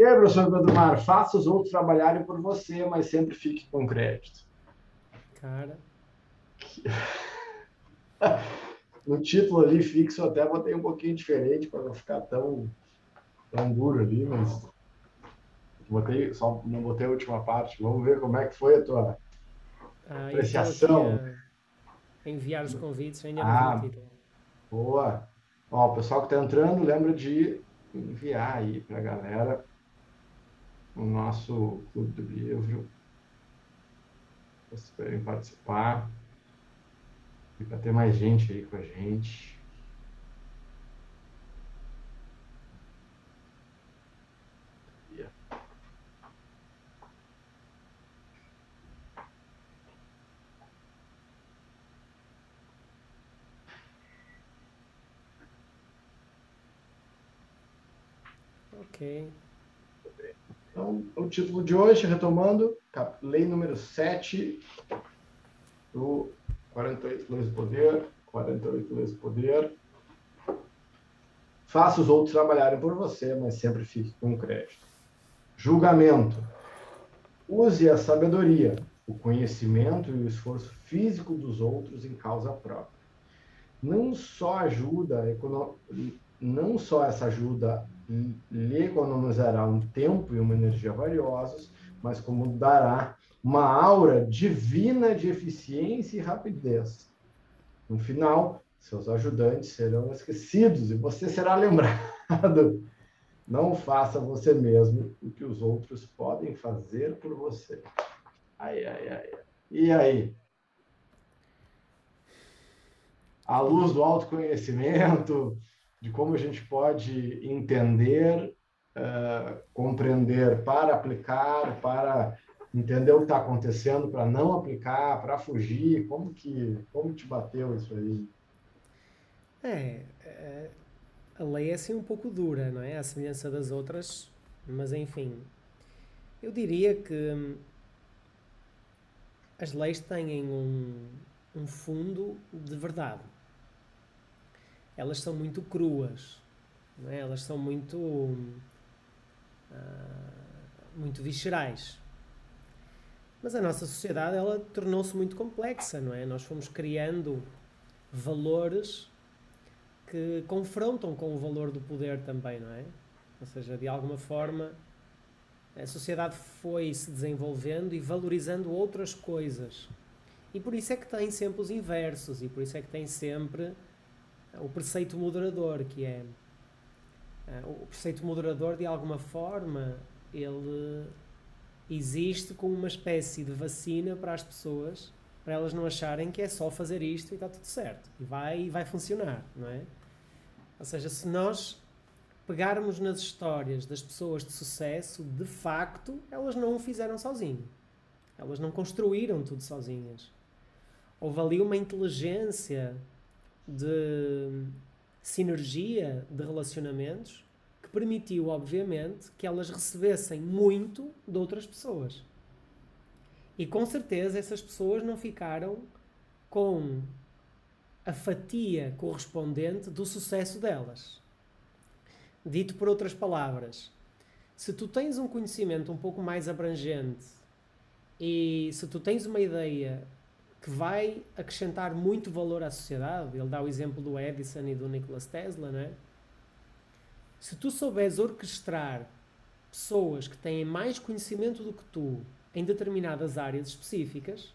E aí, professor Pedro faça os outros trabalharem por você, mas sempre fique com crédito. Cara. No título ali fixo, até botei um pouquinho diferente para não ficar tão, tão duro ali, mas botei, só não botei a última parte. Vamos ver como é que foi a tua ah, apreciação. enviar os convites, ainda ah, não. Boa. Ó, o pessoal que está entrando, lembra de enviar aí para a galera o nosso clube do livro. Vocês querem participar. E para ter mais gente aí com a gente. Ok. Então, o título de hoje, retomando, lei número 7 do 48 leis do poder, 48 leis do poder. Faça os outros trabalharem por você, mas sempre fique com crédito. Julgamento. Use a sabedoria, o conhecimento e o esforço físico dos outros em causa própria. Não só ajuda, não só essa ajuda lhe economizará um tempo e uma energia valiosos, mas como dará uma aura divina de eficiência e rapidez. No final, seus ajudantes serão esquecidos e você será lembrado. Não faça você mesmo o que os outros podem fazer por você. Ai, ai, ai. E aí? À luz do autoconhecimento, de como a gente pode entender, uh, compreender para aplicar, para entender o que está acontecendo, para não aplicar, para fugir. Como que como te bateu isso aí? É, é, a lei é assim um pouco dura, não é? A semelhança das outras, mas enfim, eu diria que hum, as leis têm um, um fundo de verdade elas são muito cruas, é? elas são muito, uh, muito viscerais. Mas a nossa sociedade ela tornou-se muito complexa, não é? Nós fomos criando valores que confrontam com o valor do poder também, não é? Ou seja, de alguma forma a sociedade foi se desenvolvendo e valorizando outras coisas. E por isso é que tem sempre os inversos, e por isso é que tem sempre o preceito moderador, que é eh, o preceito moderador, de alguma forma, ele existe como uma espécie de vacina para as pessoas, para elas não acharem que é só fazer isto e está tudo certo. E vai, e vai funcionar, não é? Ou seja, se nós pegarmos nas histórias das pessoas de sucesso, de facto, elas não o fizeram sozinho. Elas não construíram tudo sozinhas. Houve ali uma inteligência de sinergia de relacionamentos que permitiu, obviamente, que elas recebessem muito de outras pessoas. E com certeza essas pessoas não ficaram com a fatia correspondente do sucesso delas. Dito por outras palavras, se tu tens um conhecimento um pouco mais abrangente e se tu tens uma ideia que vai acrescentar muito valor à sociedade. Ele dá o exemplo do Edison e do Nikola Tesla, não é? Se tu souberes orquestrar pessoas que têm mais conhecimento do que tu em determinadas áreas específicas,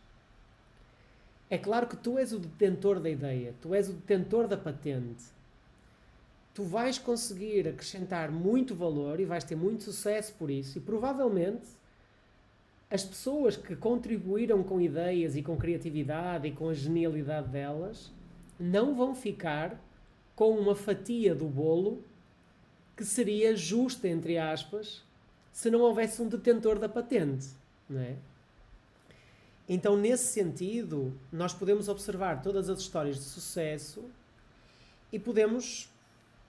é claro que tu és o detentor da ideia, tu és o detentor da patente. Tu vais conseguir acrescentar muito valor e vais ter muito sucesso por isso, e provavelmente as pessoas que contribuíram com ideias e com criatividade e com a genialidade delas não vão ficar com uma fatia do bolo que seria justa, entre aspas, se não houvesse um detentor da patente, não é? Então, nesse sentido, nós podemos observar todas as histórias de sucesso e podemos,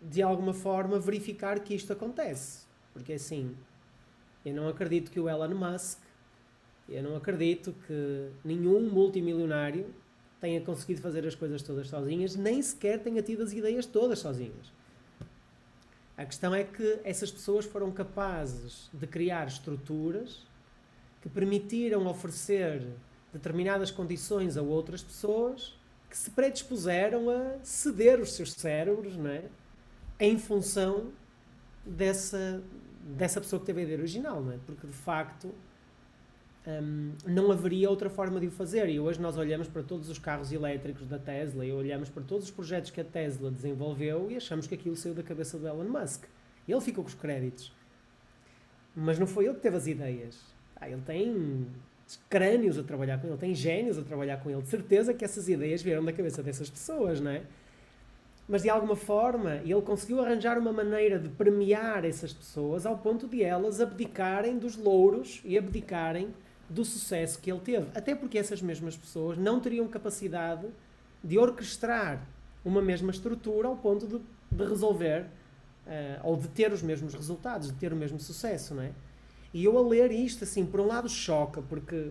de alguma forma, verificar que isto acontece. Porque, assim, eu não acredito que o Elon Musk eu não acredito que nenhum multimilionário tenha conseguido fazer as coisas todas sozinhas, nem sequer tenha tido as ideias todas sozinhas. A questão é que essas pessoas foram capazes de criar estruturas que permitiram oferecer determinadas condições a outras pessoas que se predispuseram a ceder os seus cérebros, não é? Em função dessa, dessa pessoa que teve a ideia original, não é? Porque de facto um, não haveria outra forma de o fazer. E hoje nós olhamos para todos os carros elétricos da Tesla e olhamos para todos os projetos que a Tesla desenvolveu e achamos que aquilo saiu da cabeça do Elon Musk. Ele ficou com os créditos. Mas não foi ele que teve as ideias. Ah, ele tem crânios a trabalhar com ele, tem gênios a trabalhar com ele. De certeza que essas ideias vieram da cabeça dessas pessoas, não é? Mas de alguma forma ele conseguiu arranjar uma maneira de premiar essas pessoas ao ponto de elas abdicarem dos louros e abdicarem do sucesso que ele teve. Até porque essas mesmas pessoas não teriam capacidade de orquestrar uma mesma estrutura ao ponto de, de resolver uh, ou de ter os mesmos resultados, de ter o mesmo sucesso, não é? E eu a ler isto, assim, por um lado choca, porque,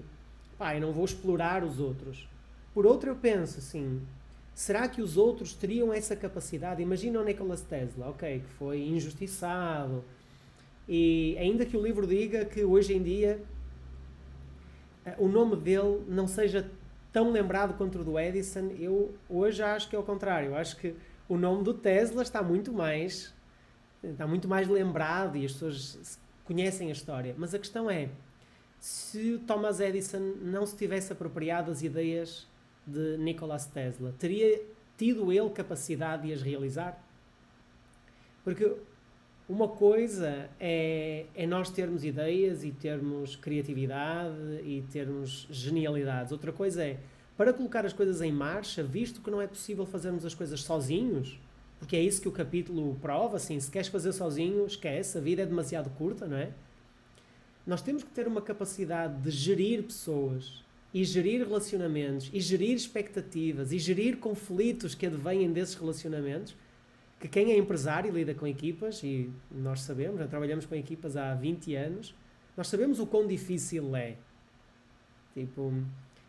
pá, eu não vou explorar os outros. Por outro, eu penso assim, será que os outros teriam essa capacidade? Imagina o Nikola Tesla, ok, que foi injustiçado, e ainda que o livro diga que hoje em dia o nome dele não seja tão lembrado quanto o do Edison, eu hoje acho que é o contrário. Eu acho que o nome do Tesla está muito mais está muito mais lembrado e as pessoas conhecem a história. Mas a questão é, se o Thomas Edison não se tivesse apropriado das ideias de Nikola Tesla, teria tido ele capacidade de as realizar? Porque uma coisa é, é nós termos ideias e termos criatividade e termos genialidades. Outra coisa é, para colocar as coisas em marcha, visto que não é possível fazermos as coisas sozinhos, porque é isso que o capítulo prova, assim, se queres fazer sozinho, esquece, a vida é demasiado curta, não é? Nós temos que ter uma capacidade de gerir pessoas e gerir relacionamentos e gerir expectativas e gerir conflitos que advêm desses relacionamentos que quem é empresário lida com equipas, e nós sabemos, já trabalhamos com equipas há 20 anos, nós sabemos o quão difícil é. Tipo,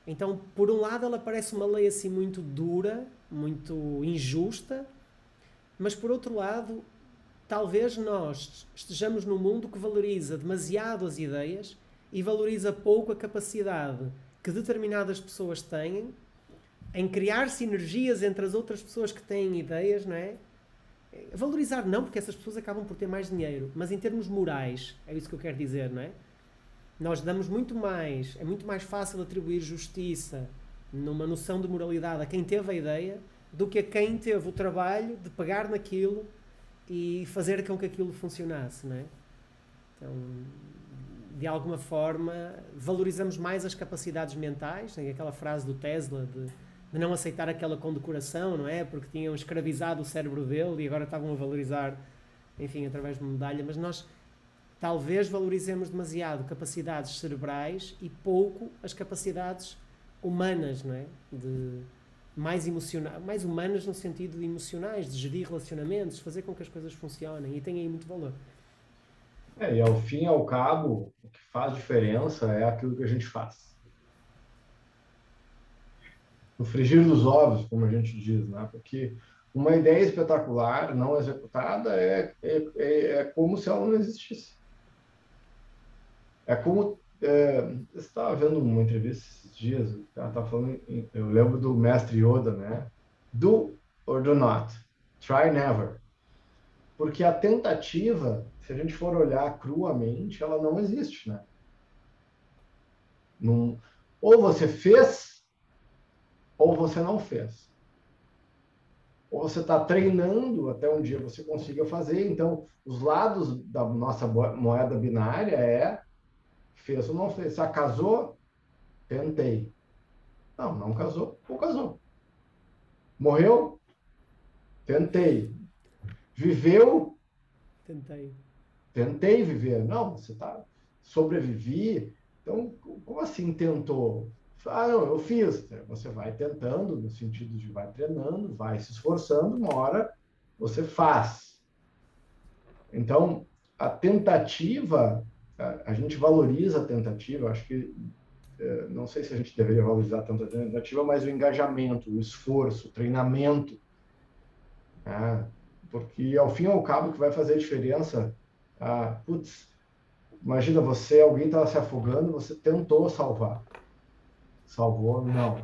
então, por um lado, ela parece uma lei assim muito dura, muito injusta, mas por outro lado, talvez nós estejamos num mundo que valoriza demasiado as ideias e valoriza pouco a capacidade que determinadas pessoas têm em criar sinergias entre as outras pessoas que têm ideias, não é? Valorizar não, porque essas pessoas acabam por ter mais dinheiro, mas em termos morais, é isso que eu quero dizer, não é? Nós damos muito mais, é muito mais fácil atribuir justiça numa noção de moralidade a quem teve a ideia do que a quem teve o trabalho de pegar naquilo e fazer com que aquilo funcionasse, não é? Então, de alguma forma, valorizamos mais as capacidades mentais, tem aquela frase do Tesla de de não aceitar aquela condecoração, não é? Porque tinham escravizado o cérebro dele e agora estavam a valorizar, enfim, através de uma medalha. Mas nós talvez valorizemos demasiado capacidades cerebrais e pouco as capacidades humanas, não é? De mais mais humanas no sentido de emocionais, de gerir relacionamentos, fazer com que as coisas funcionem e tem aí muito valor. É, e ao fim e ao cabo, o que faz diferença é aquilo que a gente faz no frigir dos ovos, como a gente diz, né? Porque uma ideia espetacular não executada é, é, é, é como se ela não existisse. É como é, estava vendo uma entrevista esses dias, ela tá falando, eu lembro do mestre Yoda, né? Do or do not, try never, porque a tentativa, se a gente for olhar cruamente, ela não existe, né? Num, ou você fez ou você não fez. Ou você está treinando até um dia você consiga fazer. Então, os lados da nossa moeda binária é fez ou não fez. Se casou, tentei. Não, não casou, ou casou. Morreu? Tentei. Viveu? Tentei. Tentei viver. Não, você está sobrevivi. Então, como assim tentou? Ah, não, eu fiz. Você vai tentando, no sentido de vai treinando, vai se esforçando, uma hora você faz. Então, a tentativa, a, gente valoriza a tentativa, acho que, é, não sei se a gente deveria valorizar tanto a tentativa, mas o engajamento, o esforço, o treinamento. Né? Porque, ao fim e ao cabo, o que vai fazer a diferença, ah, putz, imagina você, alguém estava se afogando, você tentou salvar. Salvou? Não.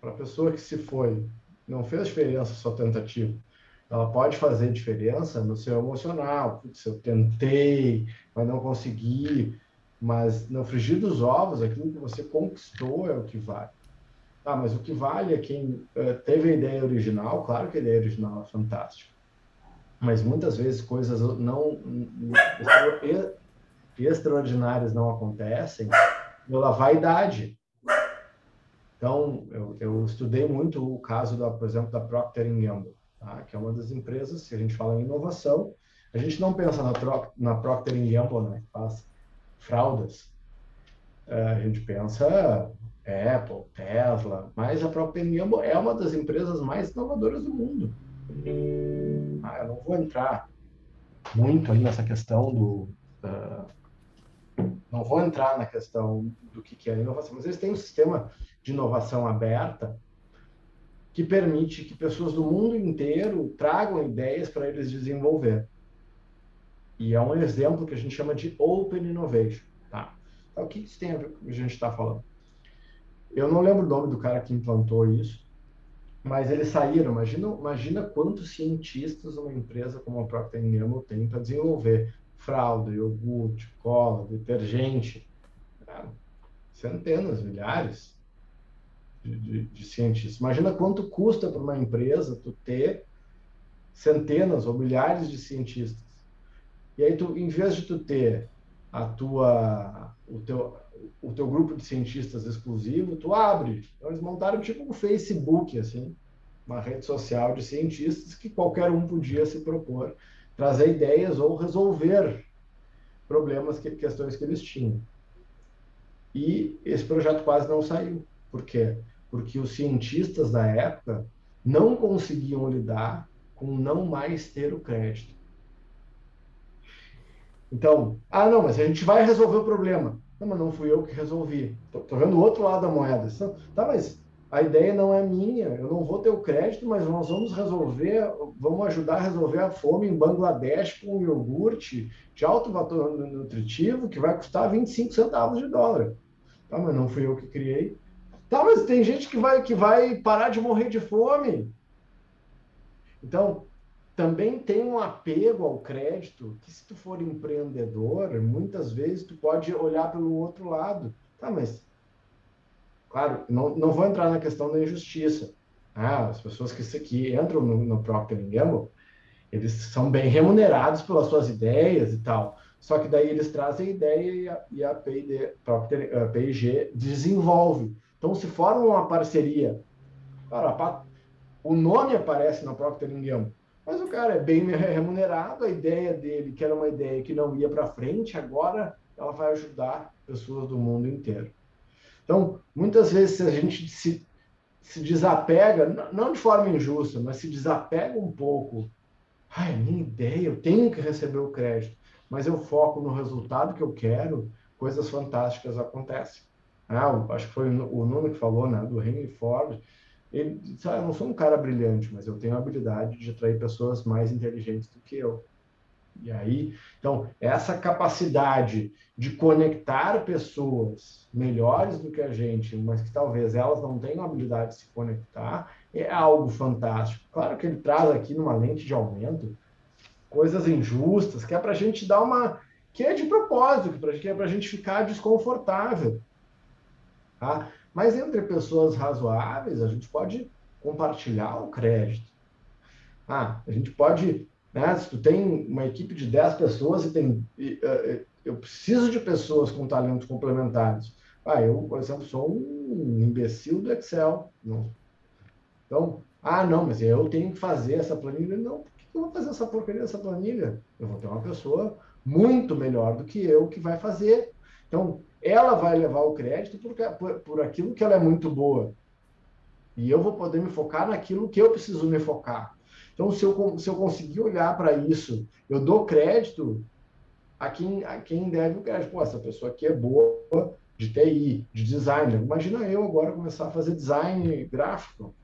Para a pessoa que se foi, não fez diferença a sua tentativa. Ela pode fazer diferença no seu emocional. Putz, eu tentei, mas não consegui. Mas no frigir dos ovos, aquilo que você conquistou é o que vale. Tá, mas o que vale é quem uh, teve a ideia original, claro que a ideia original é fantástica. Mas muitas vezes coisas não extraordinárias não acontecem pela vaidade. Então, eu, eu, estudei muito o caso, da, por exemplo, da Procter Gamble, tá? que é uma das empresas, se a gente fala em inovação, a gente não pensa na, na Procter Gamble, né, que faz fraldas. É, a gente pensa Apple, Tesla, mas a própria Gamble é uma das empresas mais inovadoras do mundo. Ah, eu não vou entrar muito aí nessa questão do. Uh, não vou entrar na questão do que, que é inovação, mas eles têm um sistema de inovação aberta que permite que pessoas do mundo inteiro tragam ideias para eles desenvolver. E é um exemplo que a gente chama de Open Innovation. Tá? Então, o que isso tem a ver com o que a gente está falando? Eu não lembro o nome do cara que implantou isso, mas eles saíram. Imagina, imagina quantos cientistas uma empresa como a Procter Gamble tem para desenvolver fralda, iogurte, cola, detergente. Né? Centenas, milhares de, de, de cientistas. Imagina quanto custa para uma empresa tu ter centenas ou milhares de cientistas. E aí tu, em vez de tu ter a tua, o teu, o teu grupo de cientistas exclusivo, tu abre. Então, eles montaram tipo um Facebook, assim, uma rede social de cientistas que qualquer um podia se propor trazer ideias ou resolver problemas, que, questões que eles tinham. E esse projeto quase não saiu. Por quê? Porque os cientistas da época não conseguiam lidar com não mais ter o crédito. Então, ah, não, mas a gente vai resolver o problema. Não, mas não fui eu que resolvi. Tô, vendo o outro lado da moeda. Tá, mas a ideia não é minha, eu não vou ter o crédito, mas nós vamos resolver, vamos ajudar a resolver a fome em Bangladesh com iogurte de alto valor nutritivo que vai custar 25 centavos de dólar. Tá, mas não fui eu que criei. Tá, mas tem gente que vai, que vai parar de morrer de fome. Então, também tem um apego ao crédito que se tu for empreendedor, muitas vezes tu pode olhar pelo outro lado. Tá, mas claro, não, não vou entrar na questão da injustiça. Ah, as pessoas que, que entram no, no Procter Gamble, eles são bem remunerados pelas suas ideias e tal. Só que daí eles trazem ideia e a, e a Procter, a P&G desenvolve. Então se forma uma parceria. O nome aparece na Procter Gamble mas o cara é bem remunerado, a ideia dele, que era uma ideia que não ia para frente, agora ela vai ajudar pessoas do mundo inteiro. Então, muitas vezes, se a gente se, se desapega, não de forma injusta, mas se desapega um pouco, ai, minha ideia, eu tenho que receber o crédito, mas eu foco no resultado que eu quero, coisas fantásticas acontecem. Ah, acho que foi o Nuno que falou, né, do Henry Ford, ele disse, ah, eu não sou um cara brilhante, mas eu tenho a habilidade de atrair pessoas mais inteligentes do que eu. E aí, então, essa capacidade de conectar pessoas melhores do que a gente, mas que talvez elas não tenham habilidade de se conectar, é algo fantástico. Claro que ele traz aqui numa lente de aumento coisas injustas, que é para a gente dar uma. que é de propósito, que é para a gente ficar desconfortável. Tá? Mas entre pessoas razoáveis, a gente pode compartilhar o crédito. Ah, a gente pode, né, se tu tem uma equipe de 10 pessoas e tem eu preciso de pessoas com talentos complementares. Ah, eu, por exemplo, sou um imbecil do Excel. Não. Então, ah, não, mas eu tenho que fazer essa planilha. Não, por que eu vou fazer essa porcaria dessa planilha? Eu vou ter uma pessoa muito melhor do que eu que vai fazer. Então, ela vai levar o crédito por, por, por aquilo que ela é muito boa. E eu vou poder me focar naquilo que eu preciso me focar. Então, se eu, se eu conseguir olhar para isso, eu dou crédito a quem, a quem deve o crédito. Pô, essa pessoa aqui é boa de TI, de design. Imagina eu agora começar a fazer design gráfico.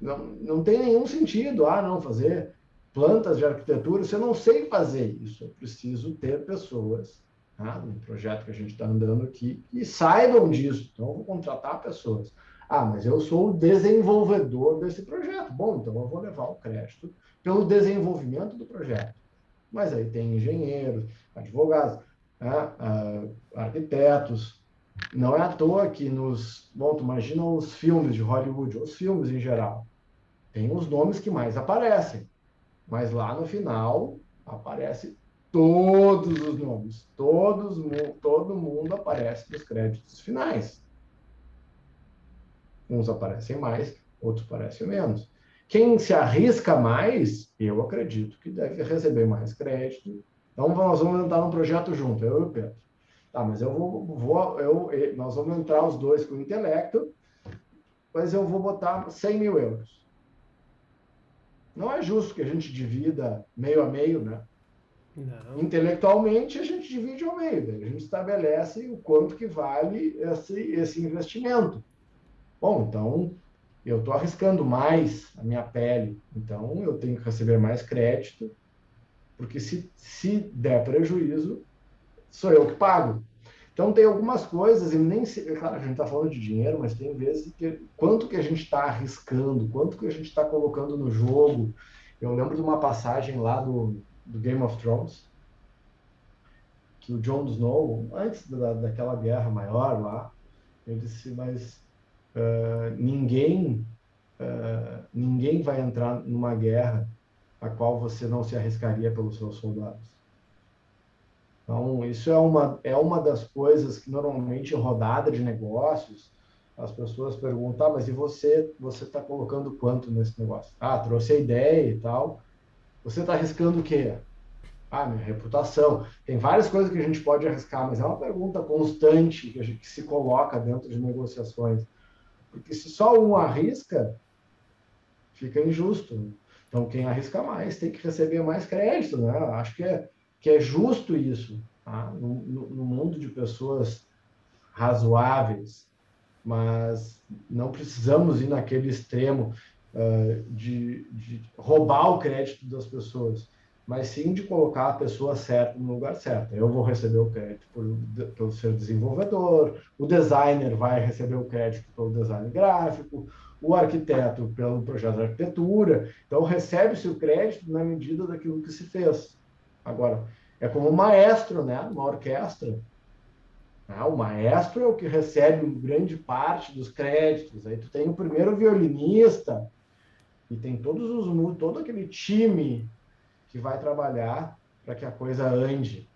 não, não tem nenhum sentido, ah, não, fazer plantas de arquitetura, se eu não sei fazer isso, eu preciso ter pessoas, tá? no projeto que a gente está andando aqui, que saibam disso, então eu vou contratar pessoas. Ah, mas eu sou o desenvolvedor desse projeto. Bom, então eu vou levar o crédito pelo desenvolvimento do projeto. Mas aí tem engenheiros, advogados, né, uh, arquitetos. Não é à toa que nos. Bom, tu imagina os filmes de Hollywood, os filmes em geral. Tem os nomes que mais aparecem. Mas lá no final aparece todos os nomes. Todos, todo mundo aparece nos créditos finais. Uns aparecem mais, outros aparecem menos. Quem se arrisca mais, eu acredito que deve receber mais crédito. Então, nós vamos entrar num projeto junto, eu e o Pedro. Tá, mas eu vou, vou eu, nós vamos entrar os dois com o intelecto, mas eu vou botar 100 mil euros. Não é justo que a gente divida meio a meio, né? Não. Intelectualmente, a gente divide ao meio. A gente estabelece o quanto que vale esse, esse investimento. Bom, então eu estou arriscando mais a minha pele, então eu tenho que receber mais crédito, porque se, se der prejuízo, sou eu que pago. Então tem algumas coisas, e nem se, claro, a gente está falando de dinheiro, mas tem vezes que quanto que a gente está arriscando, quanto que a gente está colocando no jogo. Eu lembro de uma passagem lá do, do Game of Thrones, que o Jon Snow, antes da, daquela guerra maior lá, ele disse, mas uh, ninguém, uh, ninguém vai entrar numa guerra a qual você não se arriscaria pelos seus soldados. Então, isso é uma, é uma das coisas que normalmente em rodada de negócios, as pessoas perguntam, ah, mas e você, você está colocando quanto nesse negócio? Ah, trouxe a ideia e tal. Você está arriscando o quê? Ah, minha reputação. Tem várias coisas que a gente pode arriscar, mas é uma pergunta constante que, gente, que se coloca dentro de negociações. Porque se só um arrisca, fica injusto. Então, quem arrisca mais tem que receber mais crédito, né? Acho que é, que é justo isso, tá? no, no, no mundo de pessoas razoáveis, mas não precisamos ir naquele extremo uh, de, de roubar o crédito das pessoas mas sim de colocar a pessoa certa no lugar certo. Eu vou receber o crédito pelo ser desenvolvedor, o designer vai receber o crédito pelo design gráfico, o arquiteto pelo projeto de arquitetura. Então, recebe-se o crédito na medida daquilo que se fez. Agora, é como um maestro, né? Uma orquestra. Ah, o maestro é o que recebe grande parte dos créditos. Aí tu tem o primeiro violinista e tem todos os todo aquele time que vai trabalhar para que a coisa ande.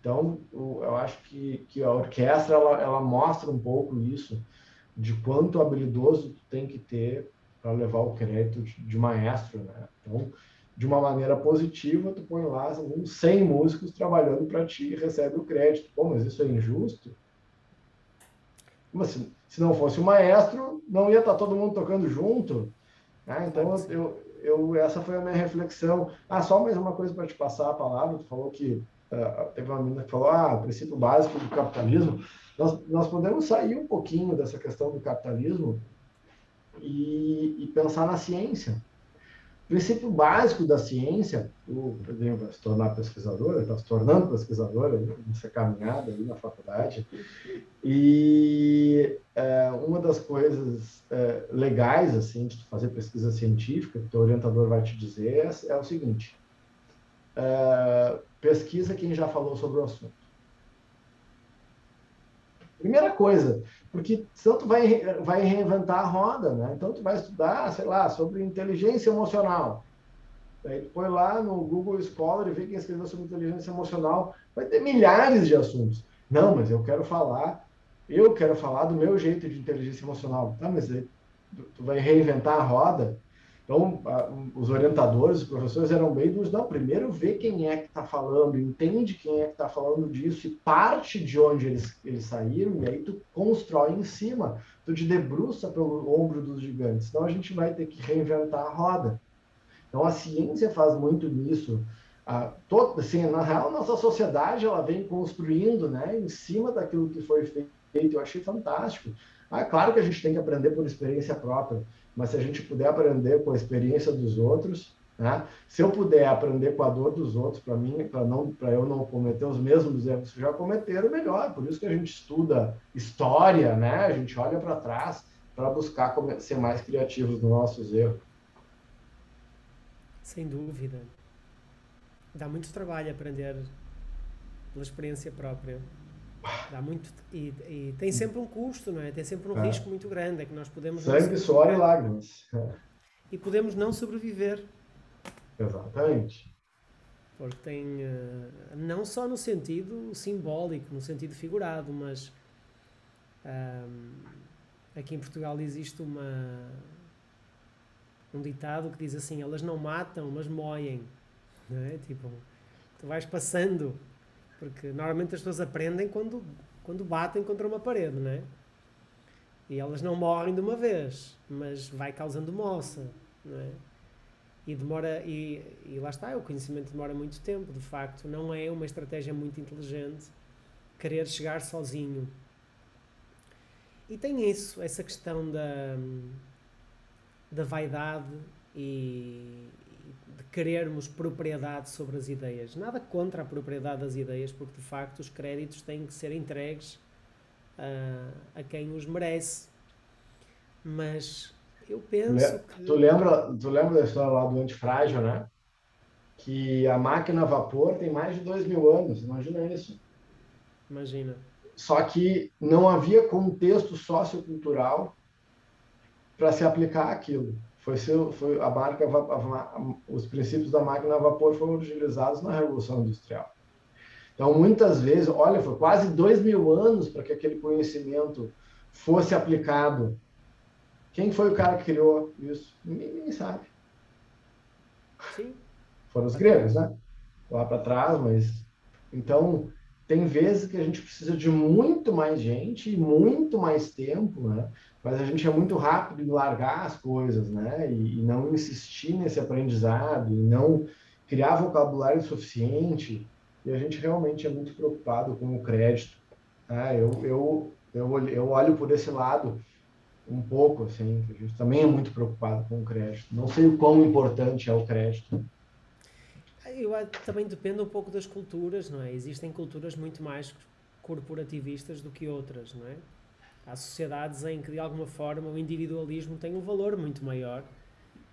Então, eu acho que, que a orquestra ela, ela mostra um pouco isso, de quanto habilidoso tu tem que ter para levar o crédito de, de maestro, né? Então, de uma maneira positiva, tu põe lá uns 100 músicos trabalhando para ti e recebe o crédito. Pô, mas isso é injusto? Como assim? Se não fosse o maestro, não ia estar tá todo mundo tocando junto? Né? Então, eu, eu, essa foi a minha reflexão. Ah, só mais uma coisa para te passar a palavra. Tu falou que uh, teve uma menina que falou, ah, princípio básico do capitalismo. Nós, nós podemos sair um pouquinho dessa questão do capitalismo e, e pensar na ciência. Princípio básico da ciência, o Pedrinho vai se tornar pesquisador, está se tornando pesquisador nessa caminhada aí na faculdade, e é, uma das coisas é, legais assim de fazer pesquisa científica, que o orientador vai te dizer, é, é o seguinte, é, pesquisa quem já falou sobre o assunto. Primeira coisa, porque senão tu vai, vai reinventar a roda, né? Então tu vai estudar, sei lá, sobre inteligência emocional. Aí tu põe lá no Google Scholar e vê quem escreveu sobre inteligência emocional. Vai ter milhares de assuntos. Não, mas eu quero falar, eu quero falar do meu jeito de inteligência emocional. Tá, mas aí tu, tu vai reinventar a roda. Então, os orientadores, os professores eram bem dos, não, primeiro vê quem é que está falando, entende quem é que está falando disso e parte de onde eles, eles saíram, e aí tu constrói em cima, tu te debruça pelo ombro dos gigantes. Então, a gente vai ter que reinventar a roda. Então, a ciência faz muito nisso. Assim, na real, nossa sociedade ela vem construindo né, em cima daquilo que foi feito. Eu achei fantástico Ah, claro que a gente tem que aprender por experiência própria, mas se a gente puder aprender com a experiência dos outros, né? se eu puder aprender com a dor dos outros, para mim, para não, para eu não cometer os mesmos erros que já cometeram, melhor. Por isso que a gente estuda história, né? A gente olha para trás para buscar ser mais criativos nos nossos erros. Sem dúvida. Dá muito trabalho aprender pela experiência própria. Dá muito. E, e, tem sempre um custo, não é? Tem sempre um é. risco muito grande. É que nós podemos. Sangue, suor e lágrimas. E podemos não sobreviver. Exatamente. Porque tem. Uh, não só no sentido simbólico, no sentido figurado, mas. Um, aqui em Portugal existe uma. Um ditado que diz assim: elas não matam, mas moem. Não é? Tipo, tu vais passando porque normalmente as pessoas aprendem quando, quando batem contra uma parede, não é? E elas não morrem de uma vez, mas vai causando moça, não é? E demora, e, e lá está, o conhecimento demora muito tempo, de facto, não é uma estratégia muito inteligente querer chegar sozinho. E tem isso, essa questão da, da vaidade e, querermos propriedade sobre as ideias. Nada contra a propriedade das ideias, porque de facto os créditos têm que ser entregues uh, a quem os merece. Mas eu penso que. Tu lembra, tu lembra da história lá do antifrágil, né? Que a máquina a vapor tem mais de dois mil anos, imagina isso. Imagina. Só que não havia contexto sociocultural para se aplicar aquilo foi, seu, foi a marca, a, a, os princípios da máquina a vapor foram utilizados na Revolução Industrial. Então, muitas vezes, olha, foi quase dois mil anos para que aquele conhecimento fosse aplicado. Quem foi o cara que criou isso? Ninguém, ninguém sabe. Sim. Foram os gregos, né? Lá para trás, mas. Então, tem vezes que a gente precisa de muito mais gente e muito mais tempo, né? Mas a gente é muito rápido em largar as coisas, né? E, e não insistir nesse aprendizado, e não criar vocabulário suficiente. E a gente realmente é muito preocupado com o crédito. Tá? Eu, eu, eu, eu olho por esse lado um pouco, assim, a gente também é muito preocupado com o crédito. Não sei o quão importante é o crédito eu também depende um pouco das culturas, não é? Existem culturas muito mais corporativistas do que outras, não é? Há sociedades em que, de alguma forma, o individualismo tem um valor muito maior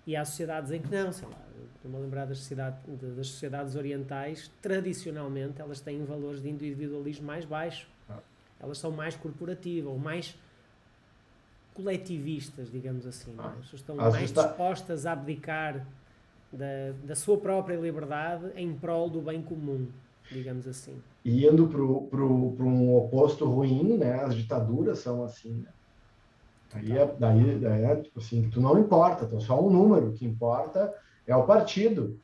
e há sociedades em que não, sei lá, estou-me a lembrar das, sociedade, das sociedades orientais, tradicionalmente elas têm valores de individualismo mais baixo. Ah. Elas são mais corporativas ou mais coletivistas, digamos assim. É? Ah. Estão mais dispostas a abdicar da, da sua própria liberdade em prol do bem comum, digamos assim. E indo para um oposto ruim, né? As ditaduras são assim, né? Aí, é, daí, daí é, tipo assim, tu não importa, tu é só um número, o que importa é o partido.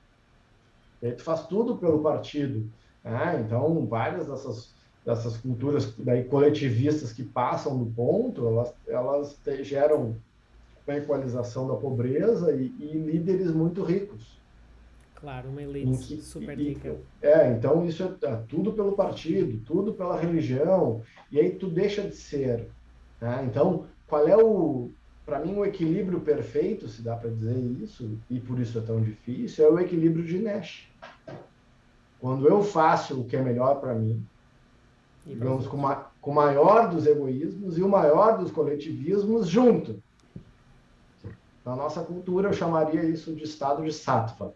E aí tu faz tudo pelo partido. Né? Então, várias dessas, dessas culturas daí coletivistas que passam do ponto, elas, elas te, geram a equalização da pobreza e, e líderes muito ricos. Claro, uma elite super rica. É, então isso é, é, tudo pelo partido, tudo pela religião, e aí tu deixa de ser. Né? Então, qual é o. Para mim, o equilíbrio perfeito, se dá para dizer isso, e por isso é tão difícil, é o equilíbrio de Nash. Quando eu faço o que é melhor para mim, digamos, com, ma, com o maior dos egoísmos e o maior dos coletivismos junto. Na nossa cultura, eu chamaria isso de estado de sattva.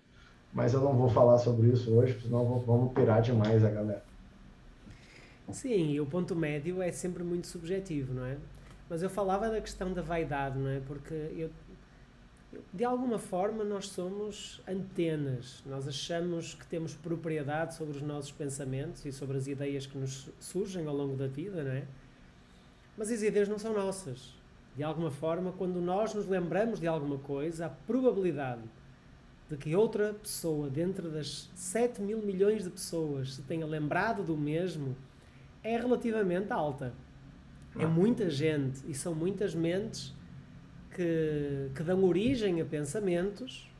Mas eu não vou falar sobre isso hoje, senão vamos pirar demais a galera. Sim, e o ponto médio é sempre muito subjetivo, não é? Mas eu falava da questão da vaidade, não é? Porque eu, de alguma forma nós somos antenas, nós achamos que temos propriedade sobre os nossos pensamentos e sobre as ideias que nos surgem ao longo da vida, não é? Mas as ideias não são nossas de alguma forma, quando nós nos lembramos de alguma coisa, a probabilidade de que outra pessoa, dentro das 7 mil milhões de pessoas, se tenha lembrado do mesmo, é relativamente alta. É ah. muita gente e são muitas mentes que, que dão origem a pensamentos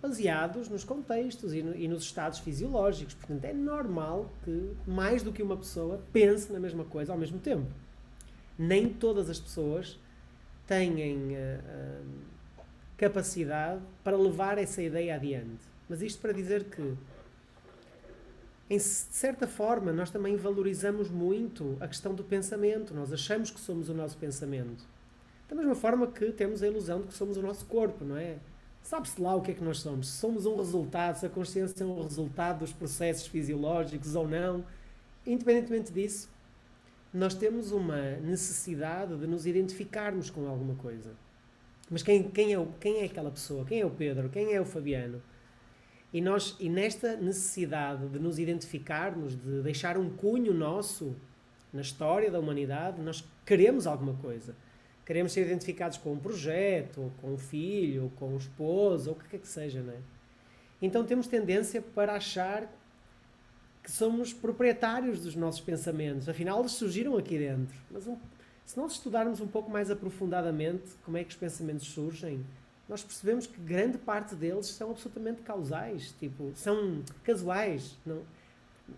baseados nos contextos e, no, e, nos estados fisiológicos. Portanto, é normal que mais do que uma pessoa pense na mesma coisa ao mesmo tempo. Nem todas as pessoas têm uh, uh, capacidade para levar essa ideia adiante. Mas isto para dizer que, em certa forma, nós também valorizamos muito a questão do pensamento. Nós achamos que somos o nosso pensamento. Da mesma forma que temos a ilusão de que somos o nosso corpo, não é? Sabe-se lá o que é que nós somos. Se somos um resultado, se a consciência é um resultado dos processos fisiológicos ou não. Independentemente disso, nós temos uma necessidade de nos identificarmos com alguma coisa. Mas quem, quem, é, quem é aquela pessoa? Quem é o Pedro? Quem é o Fabiano? E, nós, e nesta necessidade de nos identificarmos, de deixar um cunho nosso na história da humanidade, nós queremos alguma coisa. Queremos ser identificados com um projeto, ou com um filho, ou com um esposo, ou o que quer que seja, não é? Então temos tendência para achar que somos proprietários dos nossos pensamentos. Afinal, eles surgiram aqui dentro. Mas um, se nós estudarmos um pouco mais aprofundadamente como é que os pensamentos surgem, nós percebemos que grande parte deles são absolutamente causais, tipo, são casuais, não,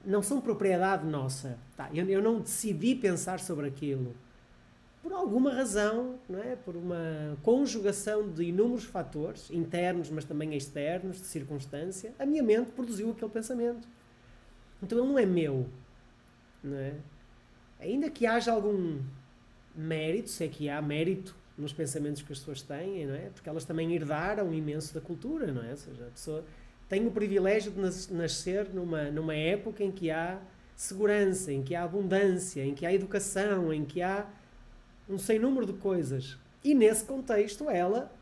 não são propriedade nossa. Tá, eu, eu não decidi pensar sobre aquilo. Por alguma razão, não é? por uma conjugação de inúmeros fatores, internos, mas também externos, de circunstância, a minha mente produziu aquele pensamento. Então ele não é meu. Não é? Ainda que haja algum mérito, se é que há mérito nos pensamentos que as pessoas têm, não é? Porque elas também herdaram imenso da cultura, não é? Ou seja, a pessoa tem o privilégio de nascer numa, numa época em que há segurança, em que há abundância, em que há educação, em que há um sem número de coisas. E nesse contexto ela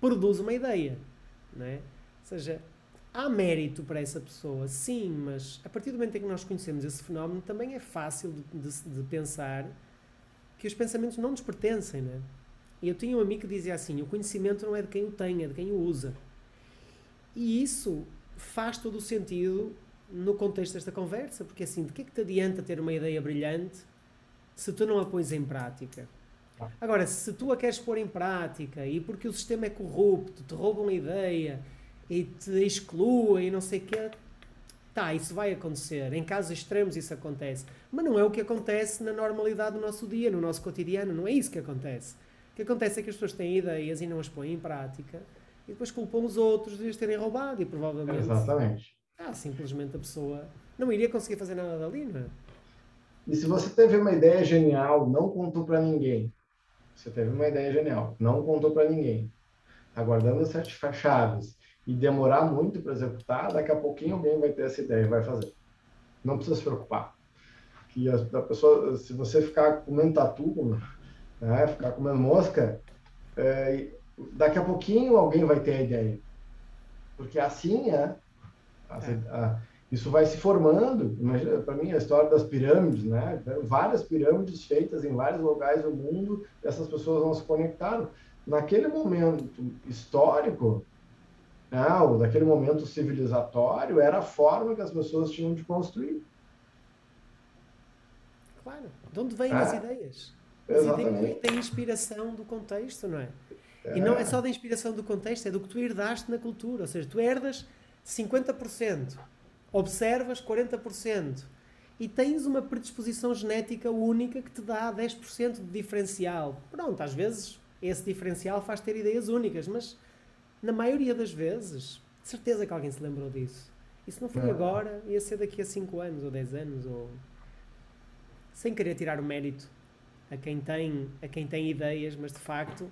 produz uma ideia, não é? Ou seja, há mérito para essa pessoa, sim, mas a partir do momento em que nós conhecemos esse fenómeno, também é fácil de, de, de pensar que os pensamentos não nos pertencem, né? E eu tinha um amigo que dizia assim: o conhecimento não é de quem o tem, é de quem o usa. E isso faz todo o sentido no contexto desta conversa, porque assim, de que é que te adianta ter uma ideia brilhante se tu não a pões em prática? Agora, se tu a queres pôr em prática e porque o sistema é corrupto, te roubam a ideia e te excluem e não sei o quê. Tá, isso vai acontecer. Em casos extremos isso acontece. Mas não é o que acontece na normalidade do nosso dia, no nosso cotidiano. Não é isso que acontece. O que acontece é que as pessoas têm ideias e não as põem em prática e depois culpam os outros de as terem roubado e provavelmente. Exatamente. Ah, simplesmente a pessoa não iria conseguir fazer nada dali, não é? E se você teve uma ideia genial, não contou para ninguém. Você teve uma ideia genial, não contou para ninguém. Aguardando as sete chaves e demorar muito para executar, daqui a pouquinho alguém vai ter essa ideia e vai fazer. Não precisa se preocupar. Que a, a pessoa, se você ficar comendo tatu, né, ficar comendo mosca, é, daqui a pouquinho alguém vai ter a ideia. Porque assim é. A, isso vai se formando. Para mim, a história das pirâmides, né? Várias pirâmides feitas em vários locais do mundo, essas pessoas não se conectaram. Naquele momento histórico, né, ou daquele momento civilizatório, era a forma que as pessoas tinham de construir. Claro. De onde vêm é. as ideias? As Exatamente. ideias têm inspiração do contexto, não é? é? E não é só da inspiração do contexto, é do que tu herdaste na cultura. Ou seja, tu herdas 50%, observas 40%, e tens uma predisposição genética única que te dá 10% de diferencial. Pronto, às vezes esse diferencial faz ter ideias únicas, mas na maioria das vezes, de certeza que alguém se lembrou disso. E se não foi agora, ia ser daqui a 5 anos ou 10 anos, ou sem querer tirar o mérito a quem tem, a quem tem ideias, mas de facto,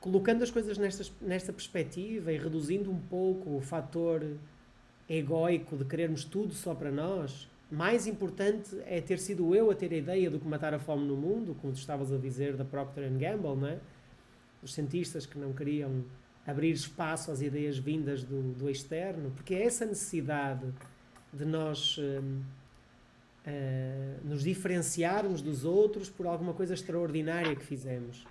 colocando as coisas nesta, nesta perspectiva e reduzindo um pouco o fator egoico de querermos tudo só para nós, mais importante é ter sido eu a ter a ideia do que matar a fome no mundo, como tu estavas a dizer da Procter Gamble, não é? Os cientistas que não queriam abrir espaço às ideias vindas do, do externo, porque é essa necessidade de nós uh, nos diferenciarmos dos outros por alguma coisa extraordinária que fizemos.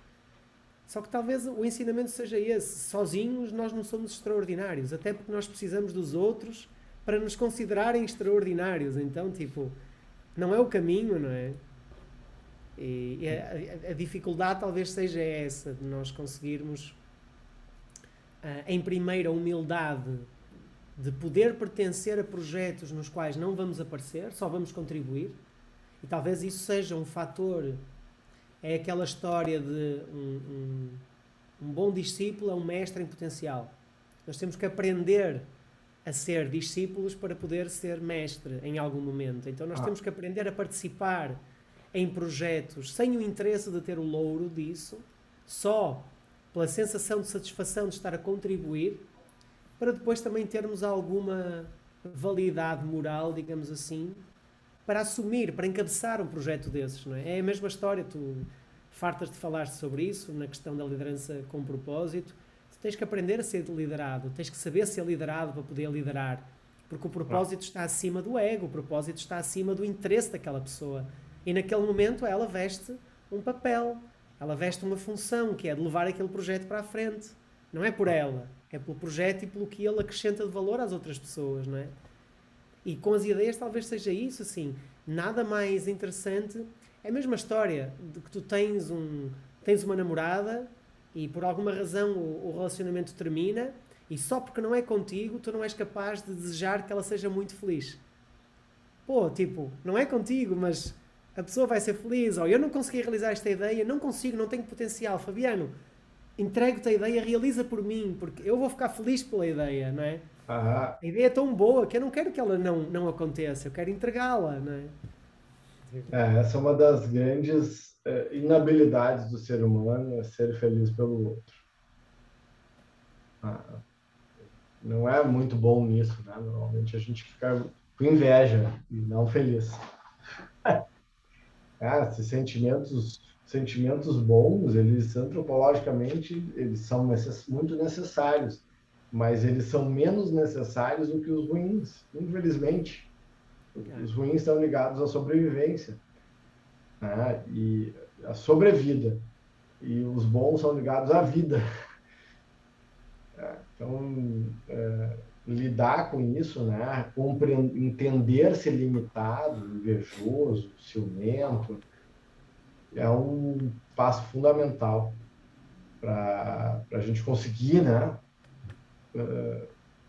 Só que talvez o ensinamento seja esse: sozinhos nós não somos extraordinários, até porque nós precisamos dos outros para nos considerarem extraordinários. Então, tipo, não é o caminho, não é? E, a, a, dificuldade talvez seja essa, de nós conseguirmos uh, em primeira humildade de poder pertencer a projetos nos quais não vamos aparecer, só vamos contribuir, e talvez isso seja um fator é aquela história de um, um, um bom discípulo é um mestre em potencial. Nós temos que aprender a ser discípulos para poder ser mestre em algum momento. Então nós ah. temos que aprender a participar em projetos sem o interesse de ter o louro disso, só pela sensação de satisfação de estar a contribuir, para depois também termos alguma validade moral, digamos assim, para assumir, para encabeçar um projeto desses, não é? É a mesma história, tu fartas de falar sobre isso, na questão da liderança com propósito, tu tens que aprender a ser liderado, tens que saber ser liderado para poder liderar, porque o propósito está acima do ego, o propósito está acima do interesse daquela pessoa. E naquele momento ela veste um papel, ela veste uma função, que é de levar aquele projeto para a frente. Não é por ela, é pelo projeto e pelo que ele acrescenta de valor às outras pessoas, não é? E com as ideias talvez seja isso, assim. Nada mais interessante. É a mesma história de que tu tens, um, tens uma namorada e por alguma razão o, o relacionamento termina e só porque não é contigo tu não és capaz de desejar que ela seja muito feliz. Pô, tipo, não é contigo, mas a pessoa vai ser feliz. Ou eu não consegui realizar esta ideia, não consigo, não tenho potencial. Fabiano, entrego-te a ideia, realiza por mim, porque eu vou ficar feliz pela ideia, não é? A ideia é tão boa que eu não quero que ela não, não aconteça, eu quero entregá-la, não é? é? Essa é uma das grandes é, inabilidades do ser humano, é ser feliz pelo outro. Ah, não é muito bom nisso, né? Normalmente a gente fica com inveja e não feliz. Ah, esses sentimentos sentimentos bons, eles antropologicamente eles são necess muito necessários mas eles são menos necessários do que os ruins, infelizmente. Os ruins estão ligados à sobrevivência né? e à sobrevida, e os bons são ligados à vida. É, então, é, lidar com isso, né? entender-se limitado, invejoso, ciumento, é um passo fundamental para a gente conseguir né?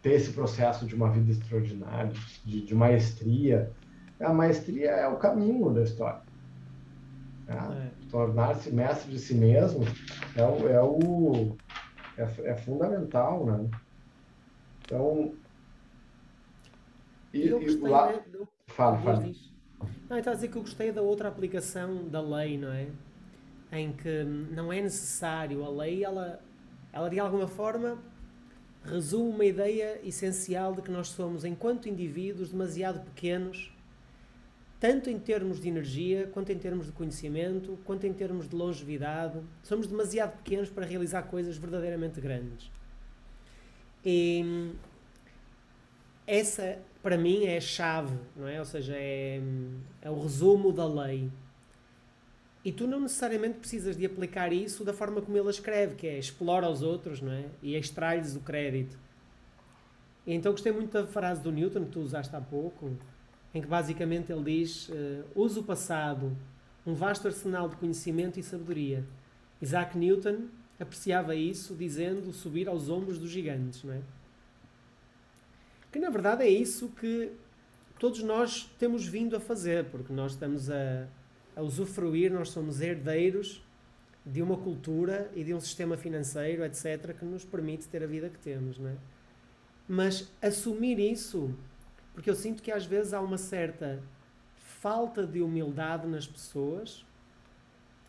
ter esse processo de uma vida extraordinária, de, de, maestria. A maestria é o caminho da história. Né? É. Tornar-se mestre de si mesmo é o, é, o, é, é fundamental, né? Então, e, eu gostei, lá... Né. Fala, fala. Não, está a dizer que eu gostei da outra aplicação da lei, não é? Em que não é necessário a lei, ela, ela de alguma forma resume uma ideia essencial de que nós somos, enquanto indivíduos, demasiado pequenos, tanto em termos de energia, quanto em termos de conhecimento, quanto em termos de longevidade. Somos demasiado pequenos para realizar coisas verdadeiramente grandes. E essa, para mim, é a chave, não é? Ou seja, é, é o resumo da lei. E tu não necessariamente precisas de aplicar isso da forma como ele escreve, que é explora os outros, não é? E extrai-lhes o crédito. E então gostei muito da frase do Newton que tu usaste há pouco, em que basicamente ele diz: uh, use o passado, um vasto arsenal de conhecimento e sabedoria. Isaac Newton apreciava isso dizendo subir aos ombros dos gigantes, não é? Que na verdade é isso que todos nós temos vindo a fazer, porque nós estamos a a usufruir, nós somos herdeiros de uma cultura e de um sistema financeiro, etc., que nos permite ter a vida que temos, não é? Mas assumir isso, porque eu sinto que às vezes há uma certa falta de humildade nas pessoas,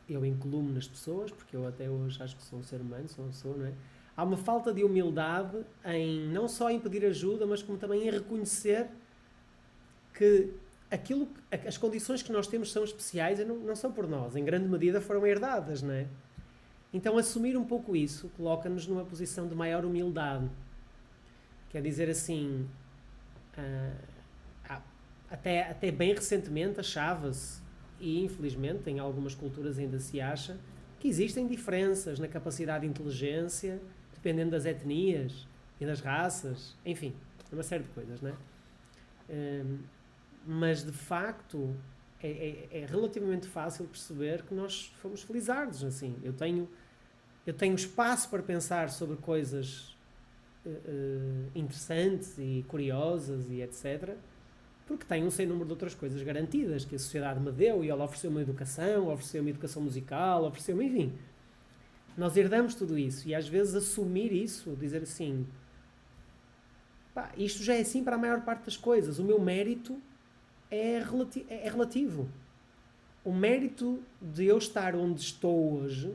eu incluo-me nas pessoas, porque eu até hoje acho que sou um ser humano, sou uma pessoa, não é? Há uma falta de humildade em não só em pedir ajuda, mas como também em reconhecer que aquilo, as condições que nós temos são especiais e não, não são por nós, em grande medida foram herdadas, não é? Então assumir um pouco isso coloca-nos numa posição de maior humildade. Quer dizer assim, uh, até, até bem recentemente achava-se, e infelizmente em algumas culturas ainda se acha, que existem diferenças na capacidade de inteligência, dependendo das etnias e das raças, enfim, uma série de coisas, não é? Um, mas de facto é, é, é, relativamente fácil perceber que nós fomos felizardos assim eu tenho eu tenho espaço para pensar sobre coisas uh, interessantes e curiosas e etc Porque tem um sem número de outras coisas garantidas que a sociedade me deu e ela ofereceu uma educação, ofereceu uma educação musical, ofereceu-me, enfim. Nós herdamos tudo isso e às vezes assumir isso, dizer assim, pá, isto já é assim para a maior parte das coisas, o meu mérito é, relati é relativo. O mérito de eu estar onde estou hoje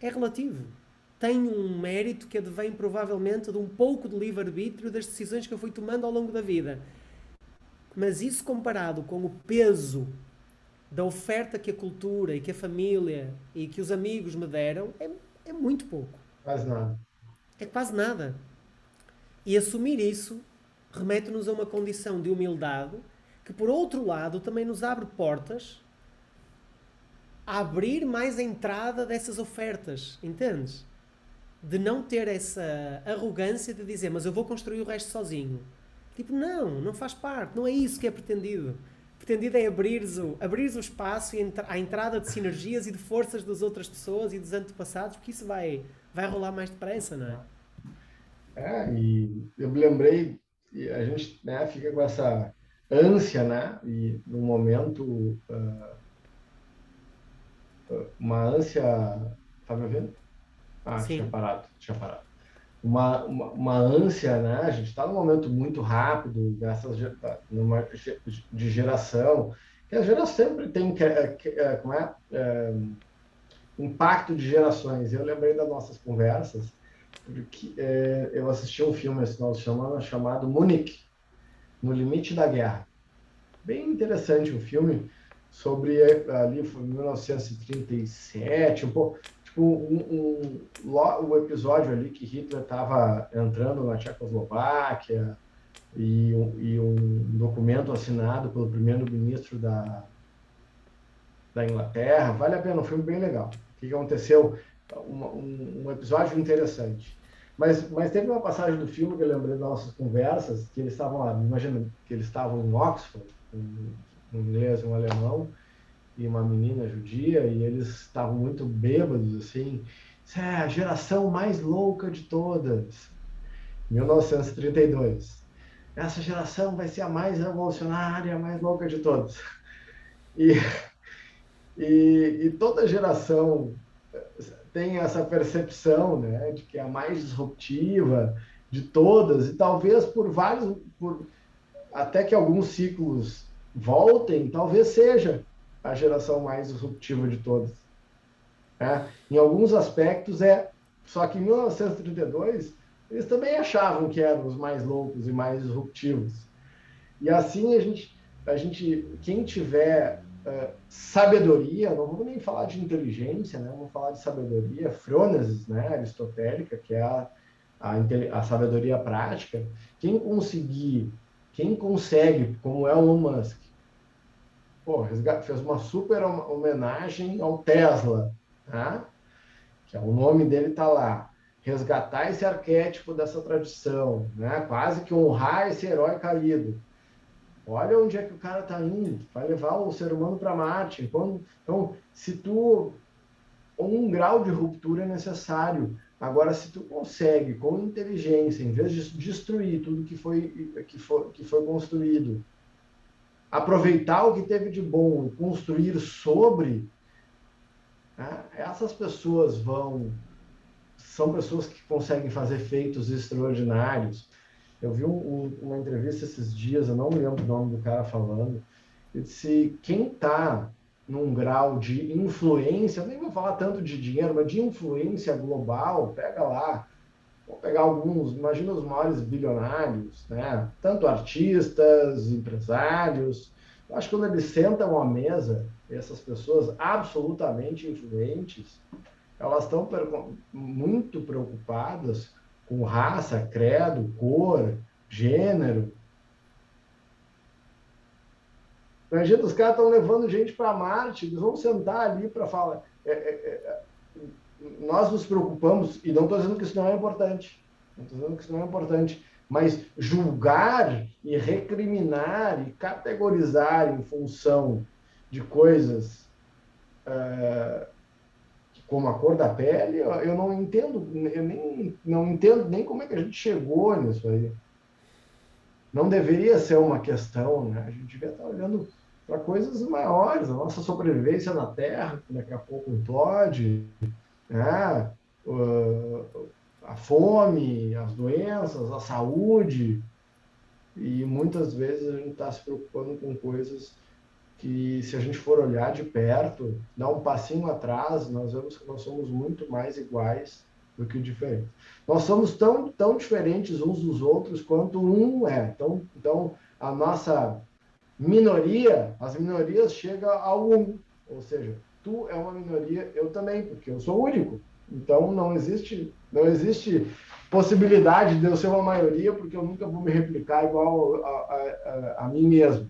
é relativo. Tenho um mérito que advém provavelmente de um pouco de livre-arbítrio das decisões que eu fui tomando ao longo da vida. Mas isso comparado com o peso da oferta que a cultura e que a família e que os amigos me deram, é, é muito pouco. Quase nada. É quase nada. E assumir isso remete-nos a uma condição de humildade que, por outro lado, também nos abre portas a abrir mais a entrada dessas ofertas, entendes? De não ter essa arrogância de dizer, mas eu vou construir o resto sozinho. Tipo, não, não faz parte, não é isso que é pretendido. Pretendido é abrir o, abrir o espaço a entrada de sinergias e de forças das outras pessoas e dos antepassados, porque isso vai, vai rolar mais depressa, não é? É, e eu me lembrei, a gente né, fica com essa ânsia, né? E no momento, uh, uma ânsia. Tá me ouvindo? Ah, Sim. tinha parado, tinha parado. Uma, uma, uma ânsia, né? A gente está num momento muito rápido dessas, numa, de geração, que a geração sempre tem é, como é, é, impacto de gerações. Eu lembrei das nossas conversas, porque é, eu assisti um filme esse final de semana chamado Munique, No Limite da Guerra. Bem interessante o um filme sobre ali foi 1937, um pouco tipo um, um, um episódio ali que Hitler estava entrando na Tchecoslováquia e um, e um documento assinado pelo primeiro-ministro da da Inglaterra. Vale a pena, um filme bem legal. O que aconteceu? Um, um episódio interessante. Mas, mas teve uma passagem do filme que eu lembrei das nossas conversas, que eles estavam lá, imagina que eles estavam em Oxford, um inglês e um alemão, e uma menina judia, e eles estavam muito bêbados, assim. Isso é a geração mais louca de todas. 1932. Essa geração vai ser a mais revolucionária, a mais louca de todas. E, e, e toda geração tem essa percepção né, de que é a mais disruptiva de todas, e talvez por vários, por, até que alguns ciclos voltem, talvez seja a geração mais disruptiva de todas. É, em alguns aspectos é, só que em 1932 eles também achavam que eram os mais loucos e mais disruptivos. E assim a gente, a gente quem tiver uh, sabedoria, não vou nem falar de inteligência, né? Vamos falar de sabedoria, frônesis, né? Aristotélica, que é a, a, a sabedoria prática. Quem conseguir, quem consegue, como é o Musk, pô, fez uma super homenagem ao Tesla, tá? que é, o nome dele está lá. Resgatar esse arquétipo dessa tradição, né? quase que honrar esse herói caído. Olha onde é que o cara está indo, vai levar o ser humano para Marte. Então, então, se tu um grau de ruptura é necessário. Agora, se tu consegue, com inteligência, em vez de destruir tudo que foi, que foi, que foi construído, aproveitar o que teve de bom construir sobre, né, essas pessoas vão. São pessoas que conseguem fazer feitos extraordinários. Eu vi um, uma entrevista esses dias, eu não me lembro o nome do cara falando. Ele disse: quem está num grau de influência, nem vou falar tanto de dinheiro, mas de influência global, pega lá, vou pegar alguns, imagina os maiores bilionários, né? tanto artistas, empresários. Eu acho que quando eles sentam à mesa, essas pessoas absolutamente influentes, elas estão muito preocupadas com raça, credo, cor, gênero. Imagina, os caras estão levando gente para Marte, eles vão sentar ali para falar. É, é, é, nós nos preocupamos, e não estou dizendo que isso não é importante, não estou dizendo que isso não é importante, mas julgar e recriminar e categorizar em função de coisas uh, como a cor da pele, eu, não entendo, eu nem não entendo nem como é que a gente chegou nisso aí. não deveria ser uma questão, né? A gente devia estar olhando para coisas maiores, a nossa sobrevivência na Terra, daqui a pouco implode, né? a fome, as doenças, a saúde, e muitas vezes a gente está se preocupando com coisas que, se a gente for olhar de perto, dar um passinho atrás, nós vemos que nós somos muito mais iguais do que diferentes. Nós somos tão, tão diferentes uns dos outros quanto um é. Então, então a nossa minoria, as minorias chegam ao um. Ou seja, tu é uma minoria, eu também, porque eu sou único. Então não existe, não existe possibilidade de eu ser uma maioria, porque eu nunca vou me replicar igual a, a, a, a mim mesmo.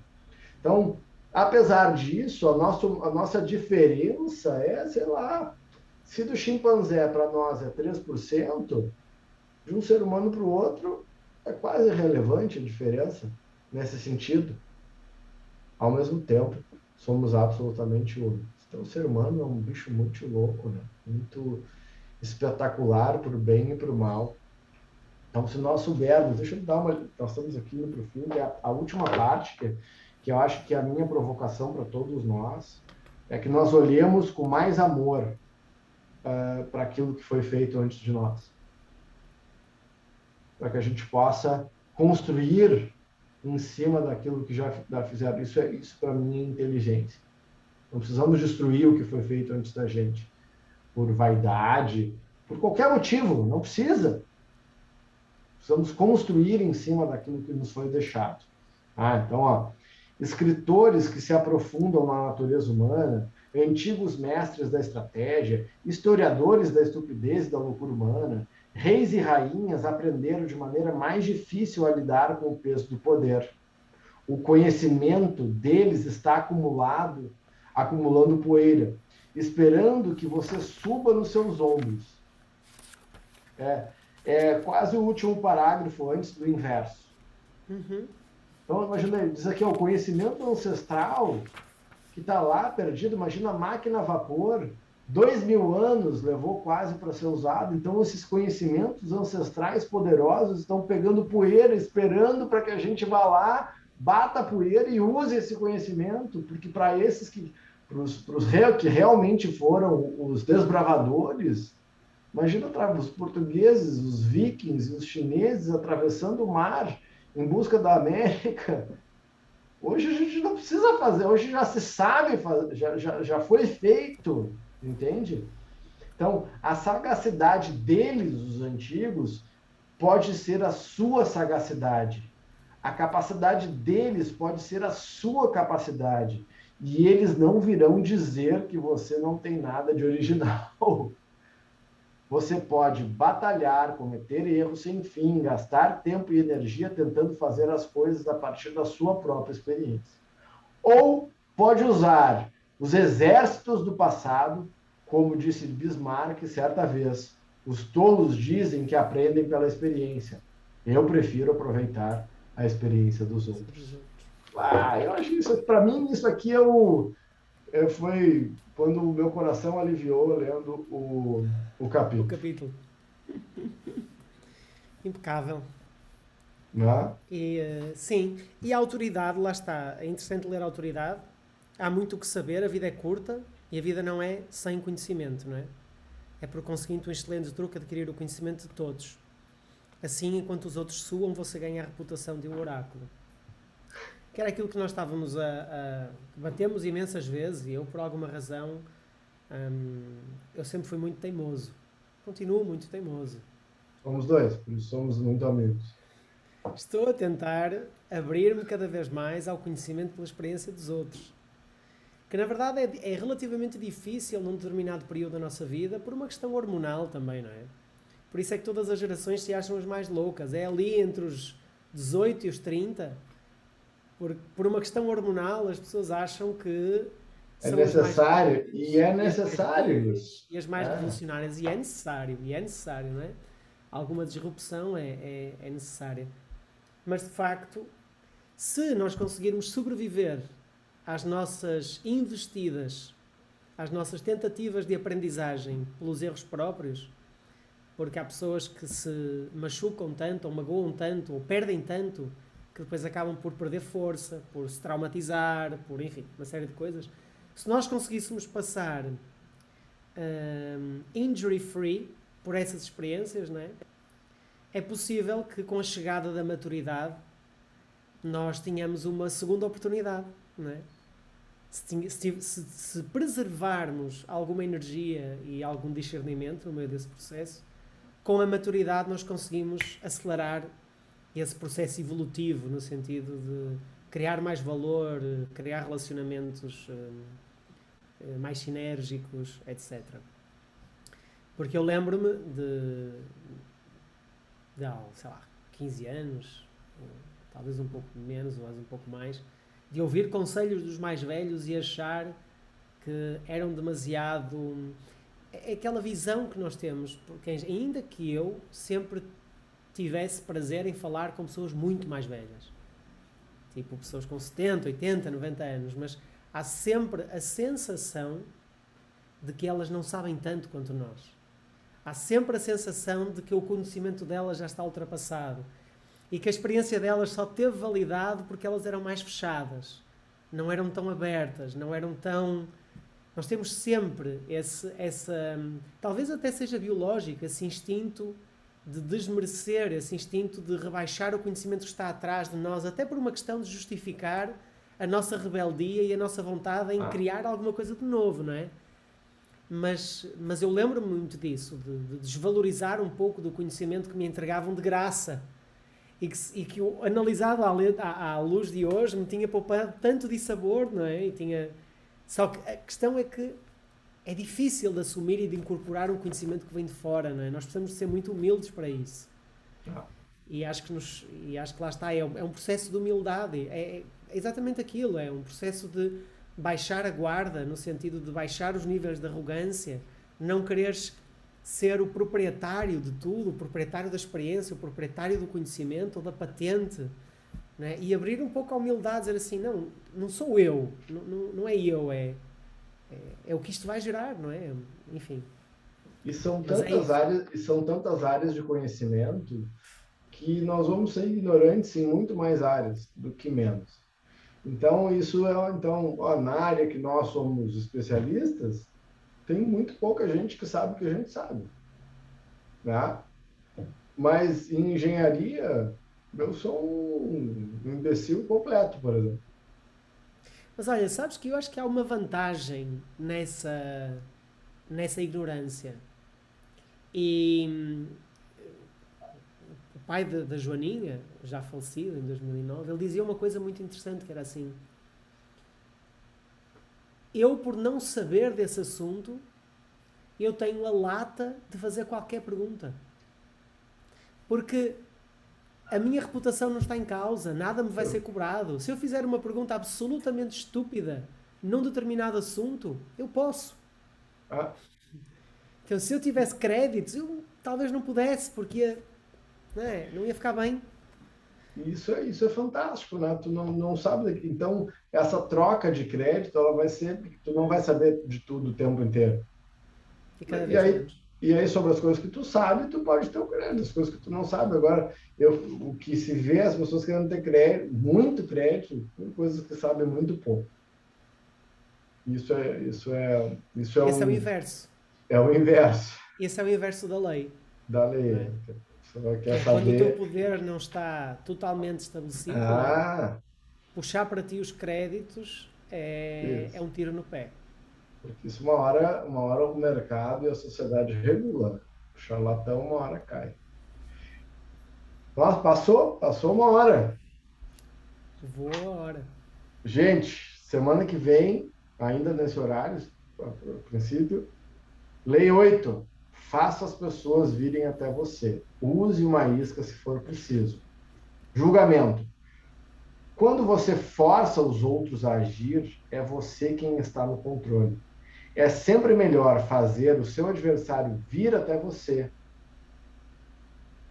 Então, apesar disso, a nossa, a nossa diferença é, sei lá, se do chimpanzé para nós é 3%, de um ser humano para o outro é quase irrelevante a diferença nesse sentido. Ao mesmo tempo, somos absolutamente únicos. Então, o ser humano é um bicho muito louco, né? muito espetacular para o bem e para o mal. Então, se nós soubermos, deixa eu dar uma. Nós estamos aqui no fim, a, a última parte, que, que eu acho que é a minha provocação para todos nós, é que nós olhemos com mais amor uh, para aquilo que foi feito antes de nós. Para que a gente possa construir em cima daquilo que já, já fizeram. Isso, é, isso para mim, é inteligência. Não precisamos destruir o que foi feito antes da gente por vaidade, por qualquer motivo, não precisa. Precisamos construir em cima daquilo que nos foi deixado. Ah, então, ó, escritores que se aprofundam na natureza humana, antigos mestres da estratégia, historiadores da estupidez e da loucura humana, reis e rainhas aprenderam de maneira mais difícil a lidar com o peso do poder. O conhecimento deles está acumulado, acumulando poeira, esperando que você suba nos seus ombros. É, é quase o último parágrafo antes do inverso. Uhum. Então, imagina, diz aqui, o conhecimento ancestral que está lá perdido, imagina a máquina a vapor, dois mil anos levou quase para ser usado, então esses conhecimentos ancestrais poderosos estão pegando poeira, esperando para que a gente vá lá, bata a poeira e use esse conhecimento, porque para esses que para os que realmente foram os desbravadores, imagina os portugueses, os vikings, os chineses atravessando o mar em busca da América. Hoje a gente não precisa fazer, hoje já se sabe fazer, já, já, já foi feito, entende? Então, a sagacidade deles, os antigos, pode ser a sua sagacidade. A capacidade deles pode ser a sua capacidade e eles não virão dizer que você não tem nada de original. Você pode batalhar, cometer erros sem fim, gastar tempo e energia tentando fazer as coisas a partir da sua própria experiência. Ou pode usar os exércitos do passado, como disse Bismarck certa vez, os tolos dizem que aprendem pela experiência. Eu prefiro aproveitar a experiência dos outros. Ah, eu acho isso, para mim, isso aqui é o. É, foi quando o meu coração aliviou lendo o, o capítulo. O capítulo. Impecável. Não? É? E, uh, sim, e a autoridade, lá está. É interessante ler a autoridade. Há muito o que saber, a vida é curta e a vida não é sem conhecimento, não é? É por conseguinte um excelente truque adquirir o conhecimento de todos. Assim, enquanto os outros suam, você ganha a reputação de um oráculo que era aquilo que nós estávamos a, a batemos imensas vezes e eu por alguma razão hum, eu sempre fui muito teimoso. Continuo muito teimoso. Somos dois por isso somos muito amigos. Estou a tentar abrir-me cada vez mais ao conhecimento pela experiência dos outros. Que na verdade é, é relativamente difícil num determinado período da nossa vida por uma questão hormonal também não é? Por isso é que todas as gerações se acham as mais loucas. É ali entre os 18 e os 30 por, por uma questão hormonal, as pessoas acham que é necessário e é necessário isso. E as mais é. revolucionárias, e é necessário, e é necessário, não é? Alguma disrupção é, é, é necessária. Mas de facto, se nós conseguirmos sobreviver às nossas investidas, às nossas tentativas de aprendizagem pelos erros próprios, porque há pessoas que se machucam tanto, ou magoam tanto, ou perdem tanto que depois acabam por perder força, por se traumatizar, por enfim, uma série de coisas. Se nós conseguíssemos passar um, injury free por essas experiências, não é? possível que com a chegada da maturidade nós tenhamos uma segunda oportunidade, não é? Se, se, se, preservarmos alguma energia e algum discernimento no meio desse processo, com a maturidade nós conseguimos acelerar esse processo evolutivo no sentido de criar mais valor, criar relacionamentos hum, hum, mais sinérgicos, etc. Porque eu lembro-me de, de sei lá, 15 anos, talvez um pouco menos, ou um pouco mais, de ouvir conselhos dos mais velhos e achar que eram demasiado. É, é aquela visão que nós temos, porque ainda que eu sempre tivesse prazer em falar com pessoas muito mais velhas, tipo pessoas com 70, 80, 90 anos, mas há sempre a sensação de que elas não sabem tanto quanto nós. Há sempre a sensação de que o conhecimento delas já está ultrapassado e que a experiência delas só teve validade porque elas eram mais fechadas, não eram tão abertas, não eram tão. Nós temos sempre esse, essa. Talvez até seja biológico, esse instinto de desmerecer, esse instinto de rebaixar o conhecimento que está atrás de nós, até por uma questão de justificar a nossa rebeldia e a nossa vontade em ah. criar alguma coisa de novo, não é? Mas, mas eu lembro-me muito disso, de, de, desvalorizar um pouco do conhecimento que me entregavam de graça e que, e que eu, analisado à, à, à, luz de hoje, me tinha poupado tanto de sabor, não é? E tinha... Só que a questão é que é difícil de assumir e de incorporar um conhecimento que vem de fora, não é? Nós precisamos ser muito humildes para isso. Ah. E acho que nos, e acho que lá está, é um, é um processo de humildade, é, é exatamente aquilo, é um processo de baixar a guarda, no sentido de baixar os níveis de arrogância, não quereres ser o proprietário de tudo, o proprietário da experiência, o proprietário do conhecimento ou da patente, né? e abrir um pouco a humildade, dizer assim, não, não sou eu, não, não, não é eu, é, é, é, o que isto vai gerar, não é? Enfim. E são é tantas, áreas, e são tantas áreas de conhecimento que nós vamos ser ignorantes em muito mais áreas do que menos. Então, isso é, então, ó, na área que nós somos especialistas, tem muito pouca gente que sabe o que a gente sabe. Né? Mas em engenharia, eu sou um imbecil completo, por exemplo. Mas olha, sabes que eu acho que há uma vantagem nessa, nessa ignorância. E hum, o pai da Joaninha, já falecido em 2009, ele dizia uma coisa muito interessante que era assim: eu, por não saber desse assunto, eu tenho a lata de fazer qualquer pergunta. Porque a minha reputação não está em causa, nada me vai ser cobrado. Se eu fizer uma pergunta absolutamente estúpida num determinado assunto, eu posso. Ah. Então, se eu tivesse créditos, eu talvez não pudesse, porque ia, não, é, não ia ficar bem. Isso é, isso é fantástico, né? Tu não, não sabe. Então, essa troca de crédito, ela vai ser. Tu não vai saber de tudo o tempo inteiro. E, e aí, e aí, sobre as coisas que tu sabe, tu pode ter o crédito. As coisas que tu não sabe. Agora, eu, o que se vê as pessoas querendo ter crédito, muito crédito, com coisas que sabem muito pouco. Isso é. Isso é, isso é Esse um, é o inverso. É o inverso. Esse é o inverso da lei. Da lei. É. Quer saber... Quando o teu poder não está totalmente estabelecido, ah. puxar para ti os créditos é, é um tiro no pé. Porque isso uma hora, uma hora o mercado e a sociedade regula. O charlatão uma hora cai. Nossa, passou? Passou uma hora. Voa a hora. Gente, semana que vem, ainda nesse horário, a princípio, lei 8 faça as pessoas virem até você. Use uma isca se for preciso. Julgamento. Quando você força os outros a agir, é você quem está no controle. É sempre melhor fazer o seu adversário vir até você,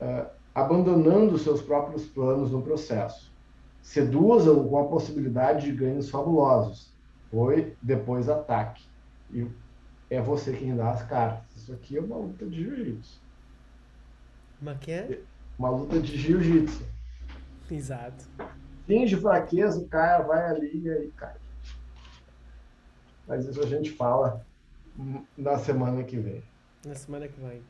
uh, abandonando seus próprios planos no processo. Seduza-o com a possibilidade de ganhos fabulosos. Foi depois ataque. E é você quem dá as cartas. Isso aqui é uma luta de jiu-jitsu. Uma que é? Uma luta de jiu-jitsu. Exato. Finge fraqueza, o cara vai ali e aí cai. Mas isso a gente fala na semana que vem. Na semana que vem.